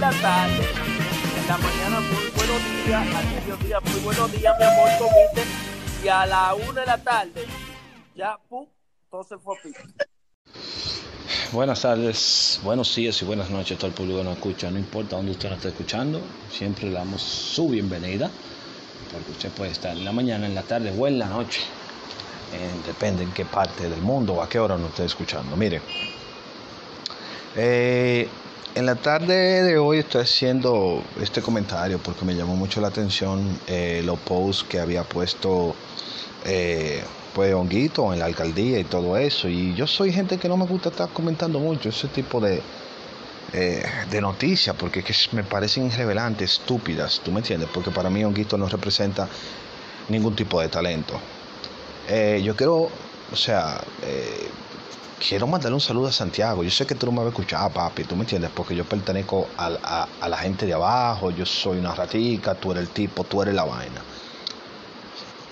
La tarde, en la mañana muy buenos días, al mediodía muy buenos días, mi amor, comiste, y a la una de la tarde, ya, pum, todo se fue a. Buenas tardes, buenos días y buenas noches a todo el público que nos escucha. No importa dónde usted nos esté escuchando, siempre le damos su bienvenida, porque usted puede estar en la mañana, en la tarde o en la noche. Depende en qué parte del mundo o a qué hora nos esté escuchando. Mire, eh, en la tarde de hoy estoy haciendo este comentario porque me llamó mucho la atención eh, los posts que había puesto eh, pues Honguito en la alcaldía y todo eso. Y yo soy gente que no me gusta estar comentando mucho ese tipo de, eh, de noticias porque que me parecen irrelevantes, estúpidas, ¿tú me entiendes? Porque para mí Honguito no representa ningún tipo de talento. Yo quiero, o sea, quiero mandarle un saludo a Santiago. Yo sé que tú no me vas a escuchar, papi, tú me entiendes, porque yo pertenezco a, a la gente de abajo, yo soy una ratica, tú eres el tipo, tú eres la vaina.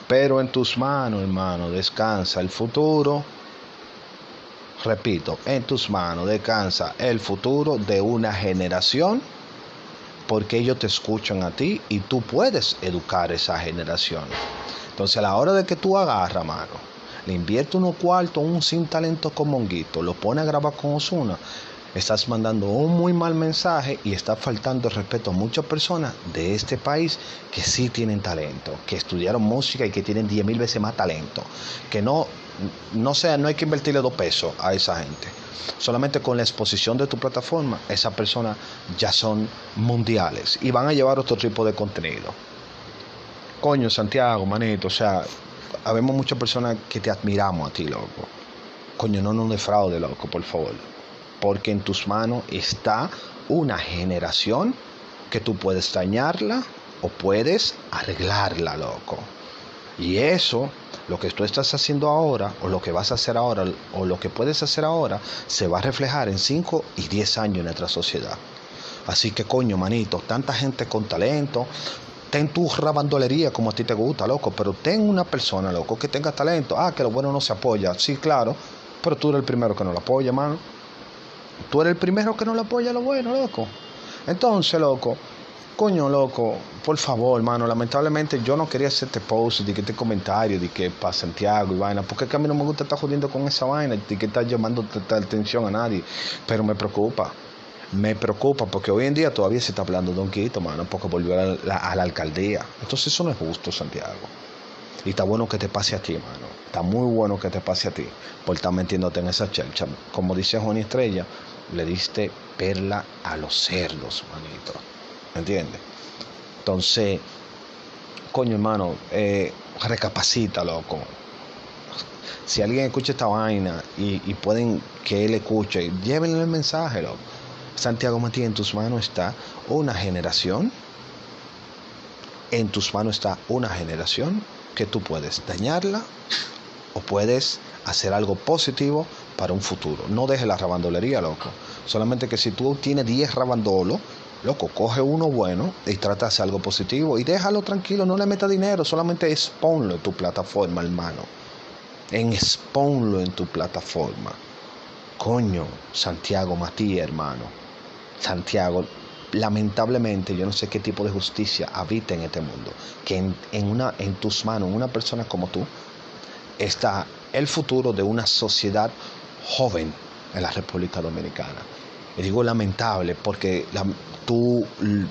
Pero en tus manos, hermano, descansa el futuro. Repito, en tus manos descansa el futuro de una generación porque ellos te escuchan a ti y tú puedes educar esa generación. Entonces a la hora de que tú agarras, mano, le inviertes unos cuartos un sin talento como Monguito, lo pones a grabar con Osuna, estás mandando un muy mal mensaje y estás faltando el respeto a muchas personas de este país que sí tienen talento, que estudiaron música y que tienen 10 mil veces más talento, que no, no sea, no hay que invertirle dos pesos a esa gente. Solamente con la exposición de tu plataforma, esas personas ya son mundiales y van a llevar otro tipo de contenido. Coño, Santiago, manito, o sea, habemos muchas personas que te admiramos a ti, loco. Coño, no nos defraude, loco, por favor. Porque en tus manos está una generación que tú puedes dañarla o puedes arreglarla, loco. Y eso, lo que tú estás haciendo ahora, o lo que vas a hacer ahora, o lo que puedes hacer ahora, se va a reflejar en 5 y 10 años en nuestra sociedad. Así que coño, manito, tanta gente con talento, ten tu rabandolería como a ti te gusta, loco, pero ten una persona, loco, que tenga talento. Ah, que lo bueno no se apoya, sí, claro, pero tú eres el primero que no lo apoya, mano. Tú eres el primero que no lo apoya lo bueno, loco. Entonces, loco, coño, loco, por favor, hermano, lamentablemente yo no quería hacer este post, de que este comentario, de que para Santiago y vaina, porque a mí no me gusta estar jodiendo con esa vaina, de que estar llamando tanta atención a nadie, pero me preocupa. Me preocupa porque hoy en día todavía se está hablando de un quito, mano, porque volvió a la, a la alcaldía. Entonces eso no es justo, Santiago. Y está bueno que te pase a ti, mano. Está muy bueno que te pase a ti por estar metiéndote en esa chelcha. Como dice Juan Estrella, le diste perla a los cerdos, manito. ¿Me entiendes? Entonces, coño, hermano, eh, recapacita, loco. Si alguien escucha esta vaina y, y pueden que él escuche, llévenle el mensaje, loco. Santiago Matías, en tus manos está una generación. En tus manos está una generación que tú puedes dañarla o puedes hacer algo positivo para un futuro. No dejes la rabandolería, loco. Solamente que si tú tienes 10 rabandolos, loco, coge uno bueno y trata de hacer algo positivo y déjalo tranquilo, no le metas dinero, solamente exponlo en tu plataforma, hermano. En exponlo en tu plataforma. Coño, Santiago Matías, hermano. Santiago, lamentablemente yo no sé qué tipo de justicia habita en este mundo, que en, en una, en tus manos, una persona como tú, está el futuro de una sociedad joven en la República Dominicana. Y digo lamentable porque tú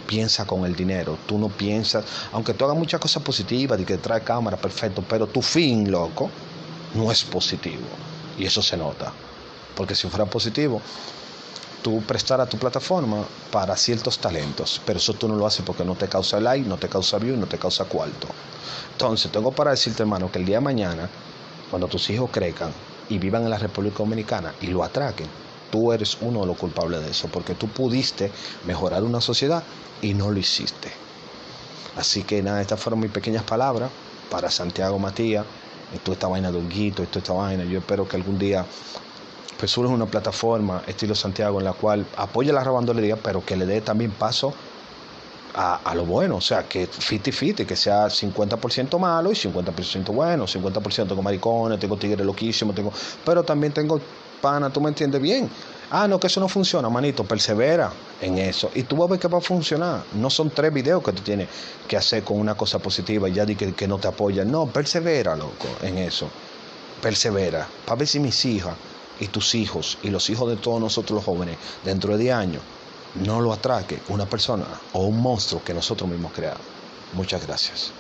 piensas con el dinero, tú no piensas, aunque tú hagas muchas cosas positivas y que trae cámara, perfecto, pero tu fin, loco, no es positivo. Y eso se nota. Porque si fuera positivo, tú prestar a tu plataforma para ciertos talentos, pero eso tú no lo haces porque no te causa like, no te causa view, no te causa cuarto. Entonces, tengo para decirte, hermano, que el día de mañana, cuando tus hijos crezcan y vivan en la República Dominicana y lo atraquen, tú eres uno de los culpables de eso, porque tú pudiste mejorar una sociedad y no lo hiciste. Así que nada, estas fueron mis pequeñas palabras para Santiago Matías, y toda esta vaina de honguito, y esta vaina. Yo espero que algún día pues surja una plataforma estilo Santiago en la cual apoye la rabandolería, pero que le dé también paso a, a, lo bueno, o sea, que fiti fiti, que sea 50% malo y 50% bueno, 50% con maricones, tengo tigres loquísimos, tengo, pero también tengo pana, tú me entiendes bien. Ah, no, que eso no funciona, manito, persevera en eso. Y tú vas a ver que va a funcionar. No son tres videos que tú tienes que hacer con una cosa positiva y ya di que, que no te apoyan. No, persevera, loco, en eso. Persevera. Para ver si mis hijas y tus hijos y los hijos de todos nosotros los jóvenes, dentro de 10 años, no lo atraque una persona o un monstruo que nosotros mismos creamos. Muchas gracias.